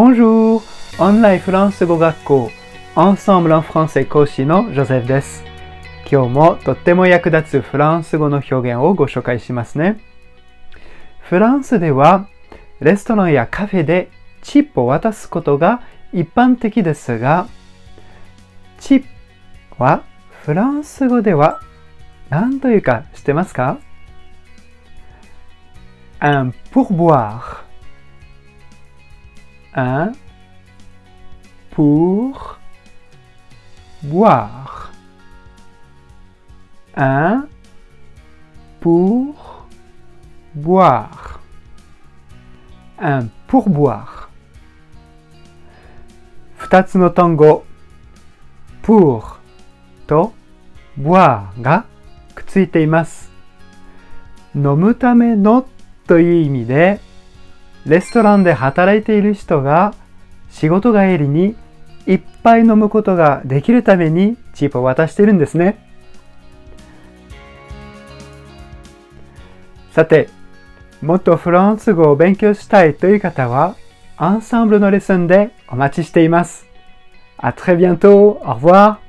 Bonjour! オンラインフランス語学校 Ensemble en français 講師のジョゼフです。今日もとっても役立つフランス語の表現をご紹介しますね。フランスではレストランやカフェでチップを渡すことが一般的ですが、チップはフランス語では何というか知ってますか？Un pourboire. Un pour boire. Un pour boire. Un pourboire. 二つの単語 pour と boire がくっついています。飲むためのという意味で、 レストランで働いている人が仕事帰りにいっぱい飲むことができるためにチップを渡しているんですね。さて、もっとフランス語を勉強したいという方は、アンサンブルのレッスンでお待ちしています。À très bientôt. Au revoir.